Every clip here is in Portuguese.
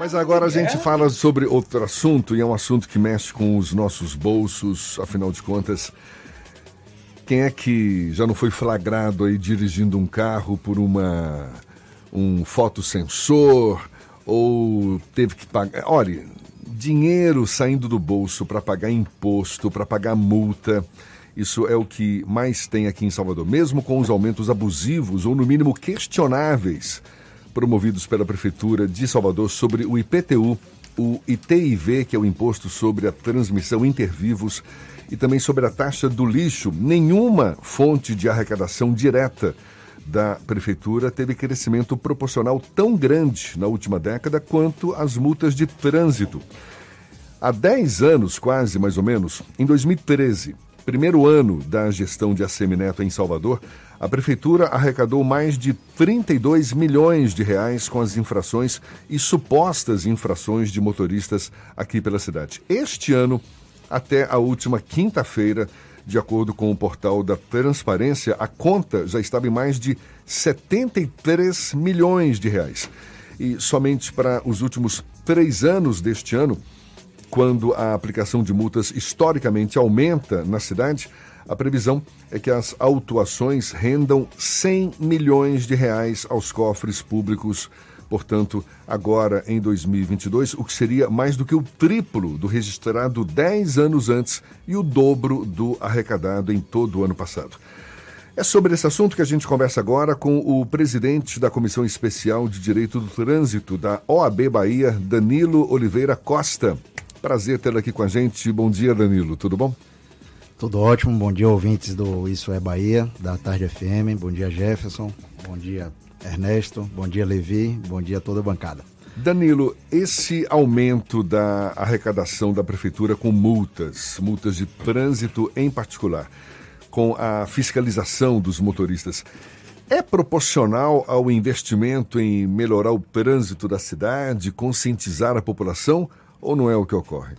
Mas agora a gente fala sobre outro assunto, e é um assunto que mexe com os nossos bolsos, afinal de contas. Quem é que já não foi flagrado aí dirigindo um carro por uma um fotossensor ou teve que pagar? Olha, dinheiro saindo do bolso para pagar imposto, para pagar multa. Isso é o que mais tem aqui em Salvador, mesmo com os aumentos abusivos ou no mínimo questionáveis promovidos pela Prefeitura de Salvador sobre o IPTU, o ITIV, que é o Imposto sobre a Transmissão Intervivos, e também sobre a taxa do lixo. Nenhuma fonte de arrecadação direta da Prefeitura teve crescimento proporcional tão grande na última década quanto as multas de trânsito. Há 10 anos, quase mais ou menos, em 2013, primeiro ano da gestão de Assemineto em Salvador, a prefeitura arrecadou mais de 32 milhões de reais com as infrações e supostas infrações de motoristas aqui pela cidade. Este ano, até a última quinta-feira, de acordo com o portal da Transparência, a conta já estava em mais de 73 milhões de reais. E somente para os últimos três anos deste ano, quando a aplicação de multas historicamente aumenta na cidade, a previsão é que as autuações rendam 100 milhões de reais aos cofres públicos. Portanto, agora em 2022, o que seria mais do que o triplo do registrado 10 anos antes e o dobro do arrecadado em todo o ano passado. É sobre esse assunto que a gente conversa agora com o presidente da Comissão Especial de Direito do Trânsito da OAB Bahia, Danilo Oliveira Costa. Prazer tê-lo aqui com a gente. Bom dia, Danilo. Tudo bom? Tudo ótimo. Bom dia, ouvintes do Isso é Bahia, da Tarde FM. Bom dia, Jefferson. Bom dia, Ernesto. Bom dia, Levi. Bom dia toda a bancada. Danilo, esse aumento da arrecadação da prefeitura com multas, multas de trânsito em particular, com a fiscalização dos motoristas, é proporcional ao investimento em melhorar o trânsito da cidade, conscientizar a população ou não é o que ocorre?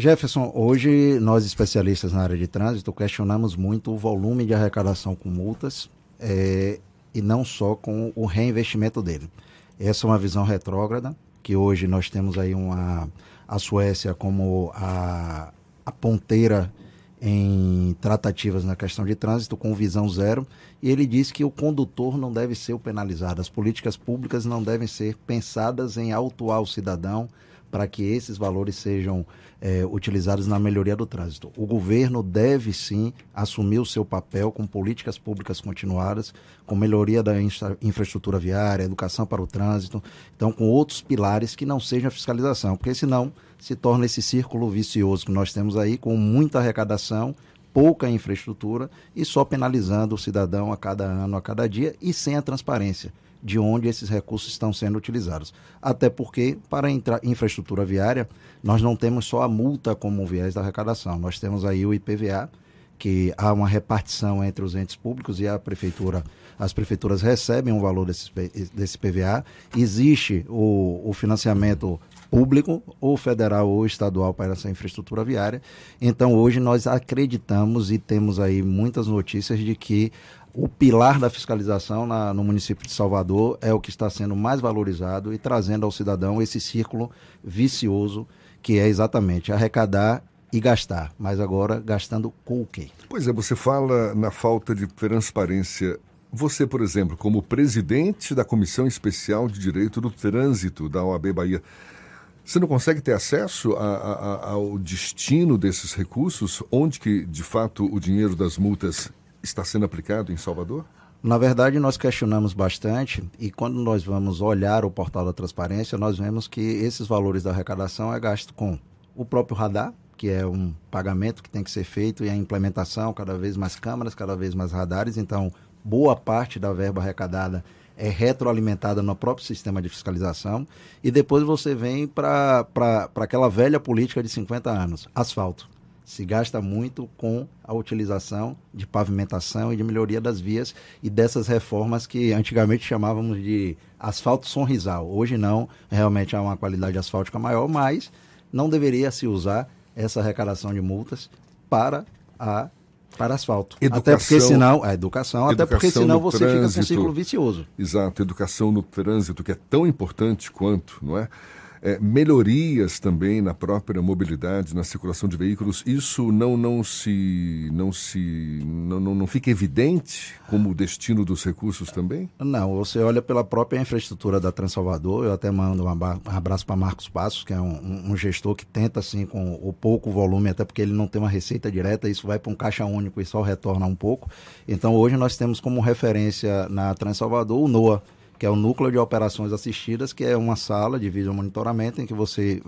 Jefferson, hoje nós especialistas na área de trânsito questionamos muito o volume de arrecadação com multas é, e não só com o reinvestimento dele. Essa é uma visão retrógrada, que hoje nós temos aí uma, a Suécia como a, a ponteira em tratativas na questão de trânsito com visão zero, e ele diz que o condutor não deve ser o penalizado, as políticas públicas não devem ser pensadas em autuar o cidadão, para que esses valores sejam é, utilizados na melhoria do trânsito. O governo deve sim assumir o seu papel com políticas públicas continuadas, com melhoria da infra infraestrutura viária, educação para o trânsito, então com outros pilares que não sejam a fiscalização, porque senão se torna esse círculo vicioso que nós temos aí, com muita arrecadação, pouca infraestrutura e só penalizando o cidadão a cada ano, a cada dia e sem a transparência de onde esses recursos estão sendo utilizados. Até porque, para a infraestrutura viária, nós não temos só a multa como viés da arrecadação, nós temos aí o IPVA, que há uma repartição entre os entes públicos e a prefeitura. As prefeituras recebem um valor desse, desse PVA. Existe o, o financiamento público, ou federal ou estadual, para essa infraestrutura viária. Então, hoje nós acreditamos e temos aí muitas notícias de que o pilar da fiscalização na, no município de Salvador é o que está sendo mais valorizado e trazendo ao cidadão esse círculo vicioso que é exatamente arrecadar e gastar, mas agora gastando com o quê? Pois é, você fala na falta de transparência. Você, por exemplo, como presidente da Comissão Especial de Direito do Trânsito da OAB Bahia, você não consegue ter acesso a, a, ao destino desses recursos? Onde que, de fato, o dinheiro das multas está sendo aplicado em Salvador? Na verdade, nós questionamos bastante e quando nós vamos olhar o portal da transparência, nós vemos que esses valores da arrecadação é gasto com o próprio radar, que é um pagamento que tem que ser feito e a implementação, cada vez mais câmaras, cada vez mais radares. Então, boa parte da verba arrecadada é retroalimentada no próprio sistema de fiscalização. E depois você vem para aquela velha política de 50 anos, asfalto se gasta muito com a utilização de pavimentação e de melhoria das vias e dessas reformas que antigamente chamávamos de asfalto sonrisal. Hoje não, realmente há uma qualidade asfáltica maior, mas não deveria se usar essa arrecadação de multas para a para asfalto. Educação, até porque senão, a educação, educação até porque senão você trânsito, fica com um ciclo vicioso. Exato, educação no trânsito, que é tão importante quanto, não é? É, melhorias também na própria mobilidade, na circulação de veículos, isso não, não se não se não, não, não fica evidente como destino dos recursos também? Não, você olha pela própria infraestrutura da Transalvador, eu até mando um abraço para Marcos Passos, que é um, um, gestor que tenta assim com o pouco volume, até porque ele não tem uma receita direta, isso vai para um caixa único e só retorna um pouco. Então hoje nós temos como referência na Transalvador o NOA, que é o Núcleo de Operações Assistidas, que é uma sala de vídeo monitoramento em que você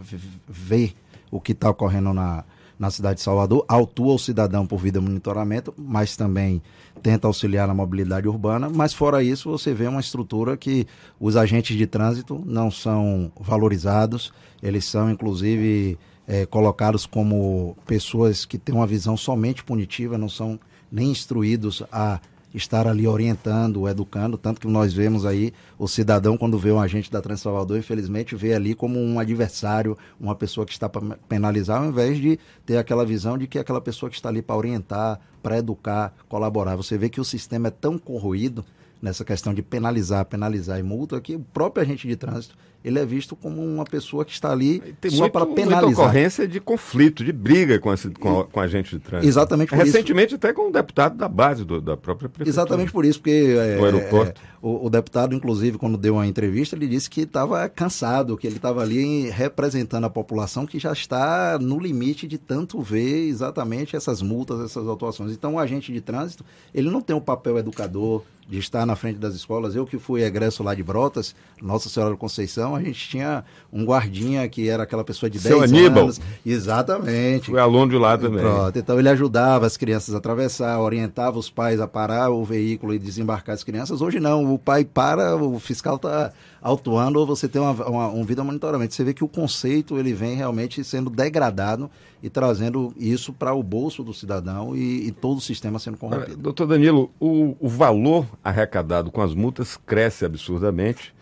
vê o que está ocorrendo na, na cidade de Salvador, autua o cidadão por vídeo monitoramento, mas também tenta auxiliar na mobilidade urbana, mas fora isso você vê uma estrutura que os agentes de trânsito não são valorizados, eles são inclusive é, colocados como pessoas que têm uma visão somente punitiva, não são nem instruídos a estar ali orientando, educando, tanto que nós vemos aí o cidadão quando vê um agente da Trans Salvador, infelizmente vê ali como um adversário, uma pessoa que está para penalizar, ao invés de ter aquela visão de que é aquela pessoa que está ali para orientar, para educar, colaborar. Você vê que o sistema é tão corroído nessa questão de penalizar, penalizar e multa, que o próprio agente de trânsito ele é visto como uma pessoa que está ali Tem só para penalizar. Muita ocorrência de conflito, de briga com, esse, com, a, com a gente de trânsito. Exatamente por Recentemente isso. até com um deputado da base do, da própria prefeitura. Exatamente por isso, porque é, aeroporto. É, o, o, deputado, inclusive, quando deu uma entrevista, ele disse que estava cansado, que ele estava ali representando a população que já está no limite de tanto ver exatamente essas multas, essas autuações. Então, o agente de trânsito, ele não tem o papel educador, de estar na frente das escolas. Eu que fui egresso lá de Brotas, Nossa Senhora da Conceição, a gente tinha um guardinha que era aquela pessoa de Seu 10 Aníbal. anos. Exatamente. Fui aluno de lá também. Pronto. Então ele ajudava as crianças a atravessar, orientava os pais a parar o veículo e desembarcar as crianças. Hoje não, o pai para, o fiscal está autuando ou você tem uma, uma, um vida monitoramento. Você vê que o conceito ele vem realmente sendo degradado e trazendo isso para o bolso do cidadão e, e, todo o sistema sendo corrompido. Doutor Danilo, o, o valor arrecadado com as multas cresce absurdamente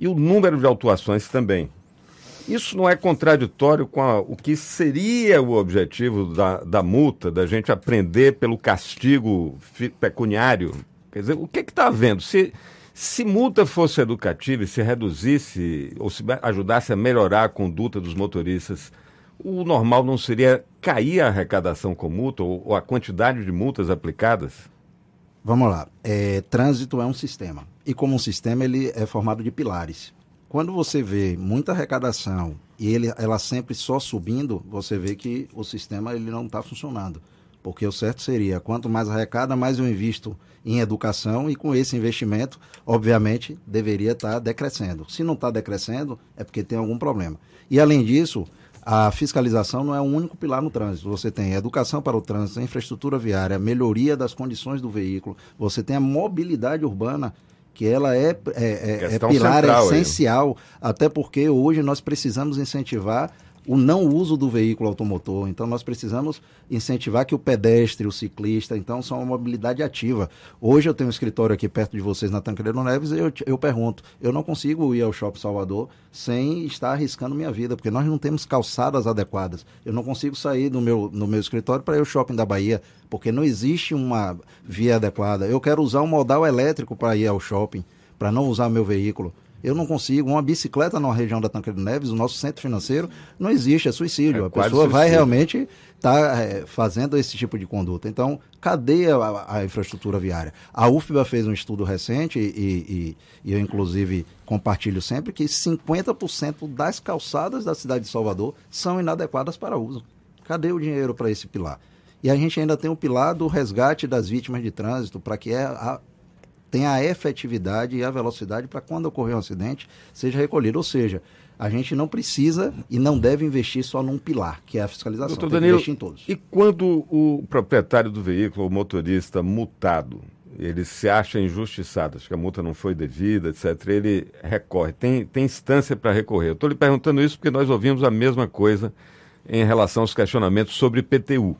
e o número de autuações também. Isso não é contraditório com a, o que seria o objetivo da, da multa, da gente aprender pelo castigo pecuniário? Quer dizer, o que está havendo? Se, se multa fosse educativa e se reduzisse ou se ajudasse a melhorar a conduta dos motoristas, o normal não seria cair a arrecadação com multa ou, ou a quantidade de multas aplicadas? Vamos lá. É, trânsito é um sistema. E como um sistema, ele é formado de pilares. Quando você vê muita arrecadação e ele, ela sempre só subindo, você vê que o sistema ele não está funcionando. Porque o certo seria, quanto mais arrecada, mais eu invisto em educação e com esse investimento, obviamente, deveria estar tá decrescendo. Se não está decrescendo, é porque tem algum problema. E além disso, a fiscalização não é o único pilar no trânsito. Você tem educação para o trânsito, infraestrutura viária, melhoria das condições do veículo, você tem a mobilidade urbana, que ela é, é, é, é pilar essencial, até porque hoje nós precisamos incentivar o não uso do veículo automotor. Então, nós precisamos incentivar que o pedestre, o ciclista, então, são uma mobilidade ativa. Hoje eu tenho um escritório aqui perto de vocês na Tancredo Neves e eu, eu pergunto, eu não consigo ir ao Shopping Salvador sem estar arriscando minha vida, porque nós não temos calçadas adequadas. Eu não consigo sair do meu, no meu escritório para ir ao Shopping da Bahia, porque não existe uma via adequada. Eu quero usar um modal elétrico para ir ao shopping, para não usar meu veículo. Eu não consigo. Uma bicicleta na região da Tancredo Neves, o nosso centro financeiro, não existe, é suicídio. É a pessoa suicídio. vai realmente estar tá, é, fazendo esse tipo de conduta. Então, cadê a, a, infraestrutura viária? A UFBA fez um estudo recente, e, e, e eu, inclusive, compartilho sempre, que 50% das calçadas da cidade de Salvador são inadequadas para uso. Cadê o dinheiro para esse pilar? E a gente ainda tem o pilar do resgate das vítimas de trânsito, para que a, tem a efetividade e a velocidade para quando ocorrer um acidente seja recolhido. Ou seja, a gente não precisa e não deve investir só num pilar, que é a fiscalização. Doutor Danilo, investir em todos. E quando o proprietário do veículo, o motorista multado, ele se acha injustiçado, acho que a multa não foi devida, etc., ele recorre. Tem, tem instância para recorrer. Eu estou lhe perguntando isso porque nós ouvimos a mesma coisa em relação aos questionamentos sobre PTU.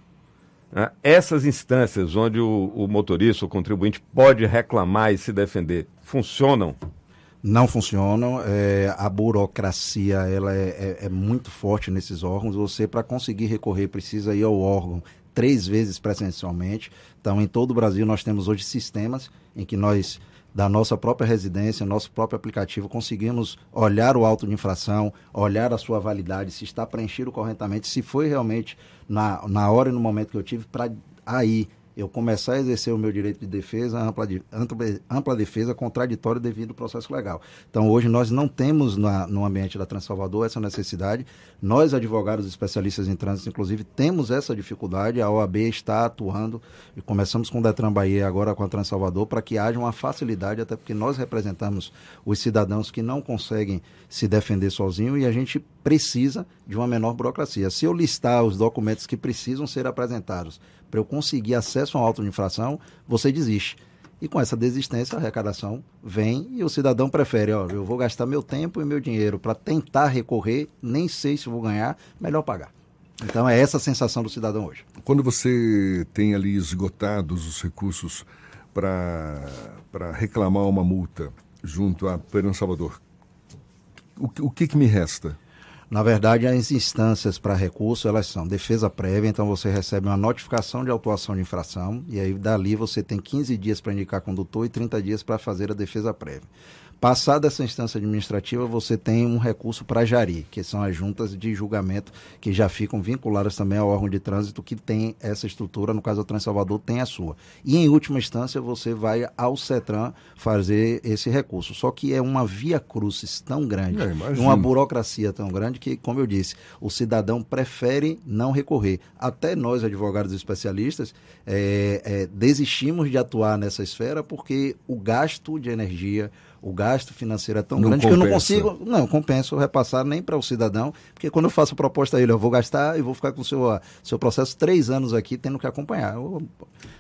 Né? Essas instâncias onde o, o motorista, o contribuinte, pode reclamar e se defender, funcionam? Não funcionam. É, a burocracia ela é, é, é, muito forte nesses órgãos. Você, para conseguir recorrer, precisa ir ao órgão três vezes presencialmente. Então, em todo o Brasil, nós temos hoje sistemas em que nós da nossa própria residência, nosso próprio aplicativo, conseguimos olhar o auto de infração, olhar a sua validade, se está preenchido corretamente, se foi realmente na, na hora e no momento que eu tive, para aí eu começar a exercer o meu direito de defesa, ampla, ampla, ampla defesa contraditória devido ao processo legal. Então, hoje nós não temos na, no ambiente da Transalvador essa necessidade. Nós, advogados especialistas em trânsito, inclusive, temos essa dificuldade. A OAB está atuando e começamos com o Detran Bahia, agora com a Transalvador, para que haja uma facilidade, até porque nós representamos os cidadãos que não conseguem se defender sozinho e a gente precisa de uma menor burocracia. Se eu listar os documentos que precisam ser apresentados para eu conseguir acesso a uma auto de infração, você desiste. E com essa desistência, a arrecadação vem e o cidadão prefere, ó, eu vou gastar meu tempo e meu dinheiro para tentar recorrer, nem sei se vou ganhar, melhor pagar. Então é essa a sensação do cidadão hoje. Quando você tem ali esgotados os recursos para reclamar uma multa junto a Perão Salvador, o, o que, que me resta? Na verdade, as instâncias para recurso, elas são defesa prévia, então você recebe uma notificação de autuação de infração, e aí dali você tem 15 dias para indicar condutor e 30 dias para fazer a defesa prévia. Passada essa instância administrativa, você tem um recurso para Jari, que são as juntas de julgamento que já ficam vinculadas também ao órgão de trânsito que tem essa estrutura, no caso o Transalvador tem a sua. E em última instância, você vai ao CETRAN fazer esse recurso. Só que é uma via crucis tão grande, é, uma burocracia tão grande que, como eu disse, o cidadão prefere não recorrer. Até nós, advogados especialistas, é, é, desistimos de atuar nessa esfera porque o gasto de energia, o gasto financeiro é tão não grande compensa. que eu não consigo, não, compenso repassar nem para o cidadão, porque quando eu faço a proposta a ele, eu vou gastar e vou ficar com o seu, seu processo três anos aqui tendo que acompanhar. Eu,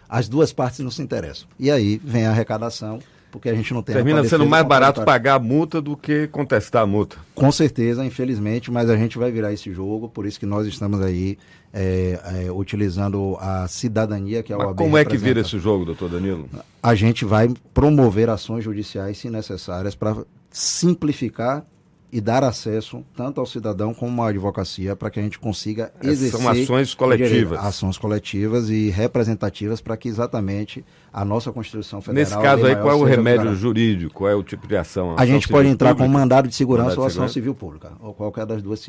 as duas partes não se interessam. E aí vem a arrecadação porque a gente não tem. Termina sendo mais barato pagar a multa do que contestar a multa. Com certeza, infelizmente, mas a gente vai virar esse jogo, por isso que nós estamos aí é, é, utilizando a cidadania que é o Como é que vira esse jogo, doutor Danilo? A gente vai promover ações judiciais, se necessárias, para simplificar e dar acesso tanto ao cidadão como à advocacia para que a gente consiga exercer são ações coletivas. ações coletivas e representativas para que exatamente a nossa Constituição Federal nesse caso aí qual é o remédio jurídico? Qual é o tipo de ação? A, gente pode entrar pública? com mandado de segurança mandado ou ação segurança? civil pública ou qualquer das duas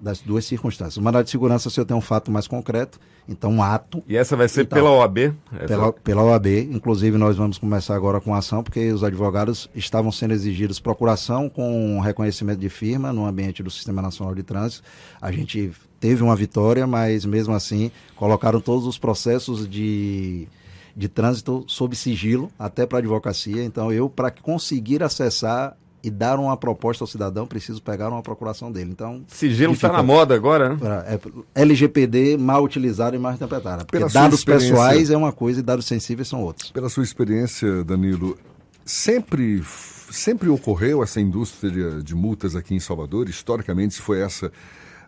das duas circunstâncias. O mandado de segurança se eu tenho um fato mais concreto então um ato. E essa vai ser pela OAB essa... pela, pela OAB inclusive nós vamos começar agora com a ação porque os advogados estavam sendo exigidos procuração com reconhecimento de firma no ambiente do Sistema Nacional de Trânsito. A gente teve uma vitória, mas mesmo assim colocaram todos os processos de, de trânsito sob sigilo, até para a advocacia. Então, eu, para conseguir acessar e dar uma proposta ao cidadão, preciso pegar uma procuração dele. Então, sigilo está na moda agora, né? É, LGPD mal utilizado e mal interpretado. Porque dados pessoais é uma coisa e dados sensíveis são outros. Pela sua experiência, Danilo, sempre sempre ocorreu essa indústria de multas aqui em Salvador? Historicamente, foi essa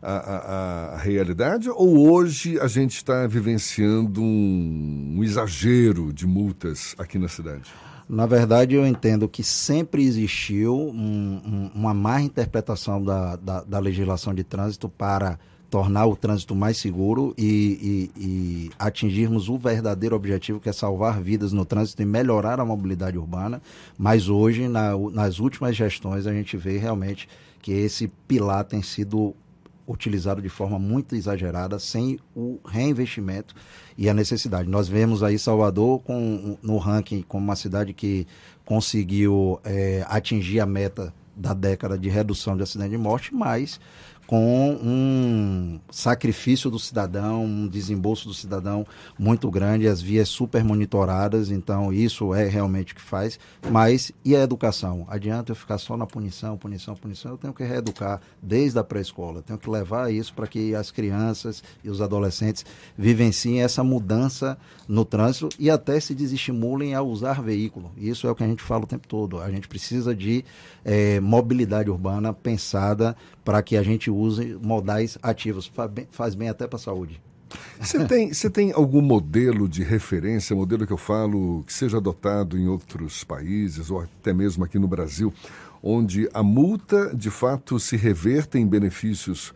a, a, a realidade? Ou hoje a gente está vivenciando um, um exagero de multas aqui na cidade? Na verdade, eu entendo que sempre existiu um, um, uma má interpretação da, da, da legislação de trânsito para tornar o trânsito mais seguro e, e, e, atingirmos o verdadeiro objetivo que é salvar vidas no trânsito e melhorar a mobilidade urbana. Mas hoje, na, nas últimas gestões, a gente vê realmente que esse pilar tem sido utilizado de forma muito exagerada, sem o reinvestimento e a necessidade. Nós vemos aí Salvador com, no ranking como uma cidade que conseguiu é, atingir a meta da década de redução de acidente de morte, mas com um sacrifício do cidadão, um desembolso do cidadão muito grande, as vias super monitoradas, então isso é realmente o que faz. Mas e a educação? Adianta eu ficar só na punição, punição, punição? Eu tenho que reeducar desde a pré-escola, tenho que levar isso para que as crianças e os adolescentes vivenciem essa mudança no trânsito e até se desestimulem a usar veículo. Isso é o que a gente fala o tempo todo. A gente precisa de é, mobilidade urbana pensada para que a gente use modais ativos. Faz bem, faz bem até para a saúde. Você tem, você tem algum modelo de referência, modelo que eu falo, que seja adotado em outros países ou até mesmo aqui no Brasil, onde a multa de fato se reverta em benefícios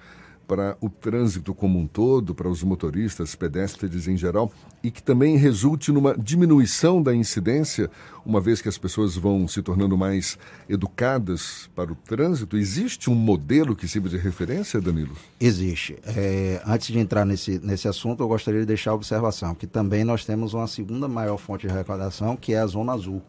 para o trânsito como um todo, para os motoristas, pedestres em geral, e que também resulte numa diminuição da incidência, uma vez que as pessoas vão se tornando mais educadas para o trânsito? Existe um modelo que sirva de referência, Danilo? Existe. É, antes de entrar nesse, nesse assunto, eu gostaria de deixar a observação que também nós temos uma segunda maior fonte de arrecadação, que é a Zona Azul.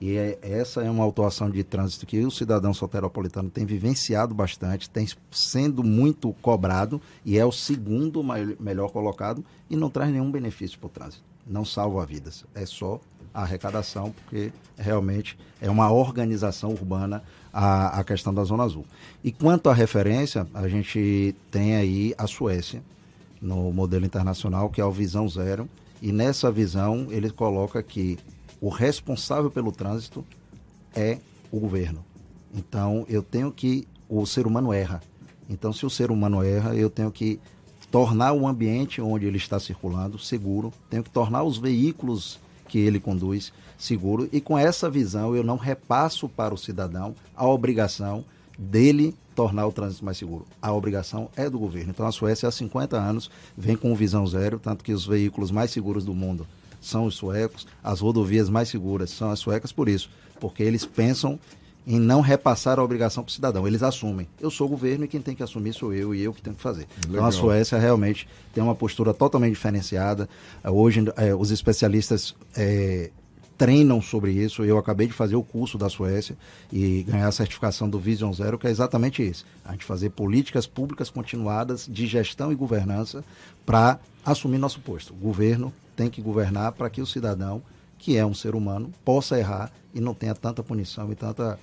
E é, essa é uma autuação de trânsito que o cidadão soteropolitano tem vivenciado bastante, tem sendo muito cobrado e é o segundo melhor colocado e não traz nenhum benefício para o trânsito. Não salva vidas, é só a arrecadação, porque realmente é uma organização urbana a, a questão da Zona Azul. E quanto à referência, a gente tem aí a Suécia, no modelo internacional, que é o Visão Zero, e nessa visão ele coloca que o responsável pelo trânsito é o governo. Então, eu tenho que. O ser humano erra. Então, se o ser humano erra, eu tenho que tornar o ambiente onde ele está circulando seguro, tenho que tornar os veículos que ele conduz seguro e com essa visão eu não repasso para o cidadão a obrigação dele tornar o trânsito mais seguro. A obrigação é do governo. Então a Suécia há 50 anos vem com visão zero, tanto que os veículos mais seguros do mundo são os suecos, as rodovias mais seguras são as suecas por isso, porque eles pensam em não repassar a obrigação para o cidadão. Eles assumem. Eu sou o governo e quem tem que assumir sou eu e eu que tenho que fazer. Legal. Então a Suécia realmente tem uma postura totalmente diferenciada. Hoje é, os especialistas é, treinam sobre isso. Eu acabei de fazer o curso da Suécia e ganhar a certificação do Vision Zero, que é exatamente isso. A gente fazer políticas públicas continuadas de gestão e governança para assumir nosso posto. Governo tem que governar para que o cidadão, que é um ser humano, possa errar e não tenha tanta punição e tanta.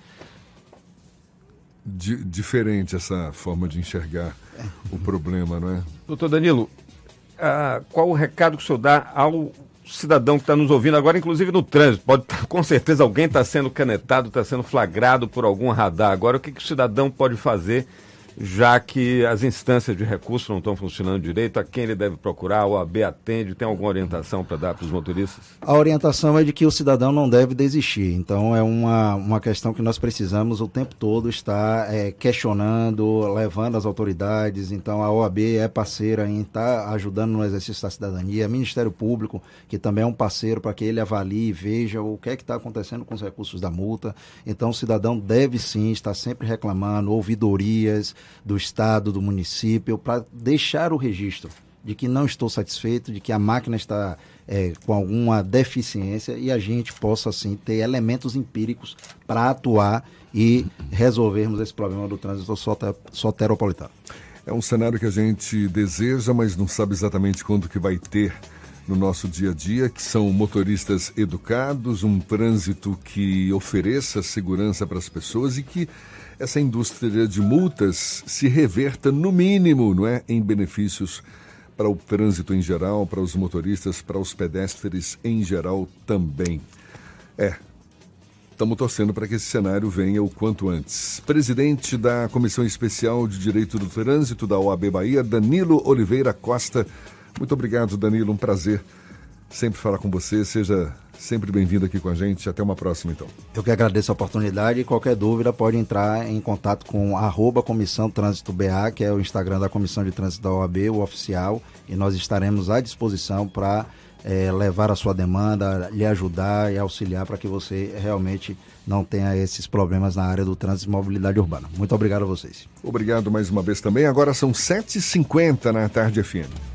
diferente essa forma de enxergar é. o problema, não é? Doutor Danilo, ah, qual o recado que o senhor dá ao cidadão que está nos ouvindo agora, inclusive no trânsito? Pode tá, com certeza alguém está sendo canetado, está sendo flagrado por algum radar. Agora, o que, que o cidadão pode fazer já que as instâncias de recurso não estão funcionando direito, a quem ele deve procurar, a OAB atende, tem alguma orientação para dar para os motoristas? A orientação é de que o cidadão não deve desistir, então é uma, uma questão que nós precisamos o tempo todo estar é, questionando, levando as autoridades, então a OAB é parceira em estar tá ajudando no exercício da cidadania, Ministério Público, que também é um parceiro para que ele avalie e veja o que é que está acontecendo com os recursos da multa, então o cidadão deve sim estar sempre reclamando, ouvidorias, do Estado, do município, para deixar o registro de que não estou satisfeito, de que a máquina está é, com alguma deficiência e a gente possa, assim, ter elementos empíricos para atuar e resolvermos esse problema do trânsito soteropolitano. É um cenário que a gente deseja, mas não sabe exatamente quando que vai ter no nosso dia a dia, que são motoristas educados, um trânsito que ofereça segurança para as pessoas e que essa indústria de multas se reverta, no mínimo, não é, em benefícios para o trânsito em geral, para os motoristas, para os pedestres em geral também. É, estamos torcendo para que esse cenário venha o quanto antes. Presidente da Comissão Especial de Direito do Trânsito da OAB Bahia, Danilo Oliveira Costa. Muito obrigado, Danilo. Um prazer sempre falar com você. Seja sempre bem-vindo aqui com a gente. Até uma próxima, então. Eu que agradeço a oportunidade e qualquer dúvida pode entrar em contato com arroba Comissão Trânsito BA, que é o Instagram da Comissão de Trânsito da OAB, o oficial, e nós estaremos à disposição para é, levar a sua demanda, lhe ajudar e auxiliar para que você realmente não tenha esses problemas na área do trânsito e mobilidade urbana. Muito obrigado a vocês. Obrigado mais uma vez também. Agora são 7h50 na tarde FM.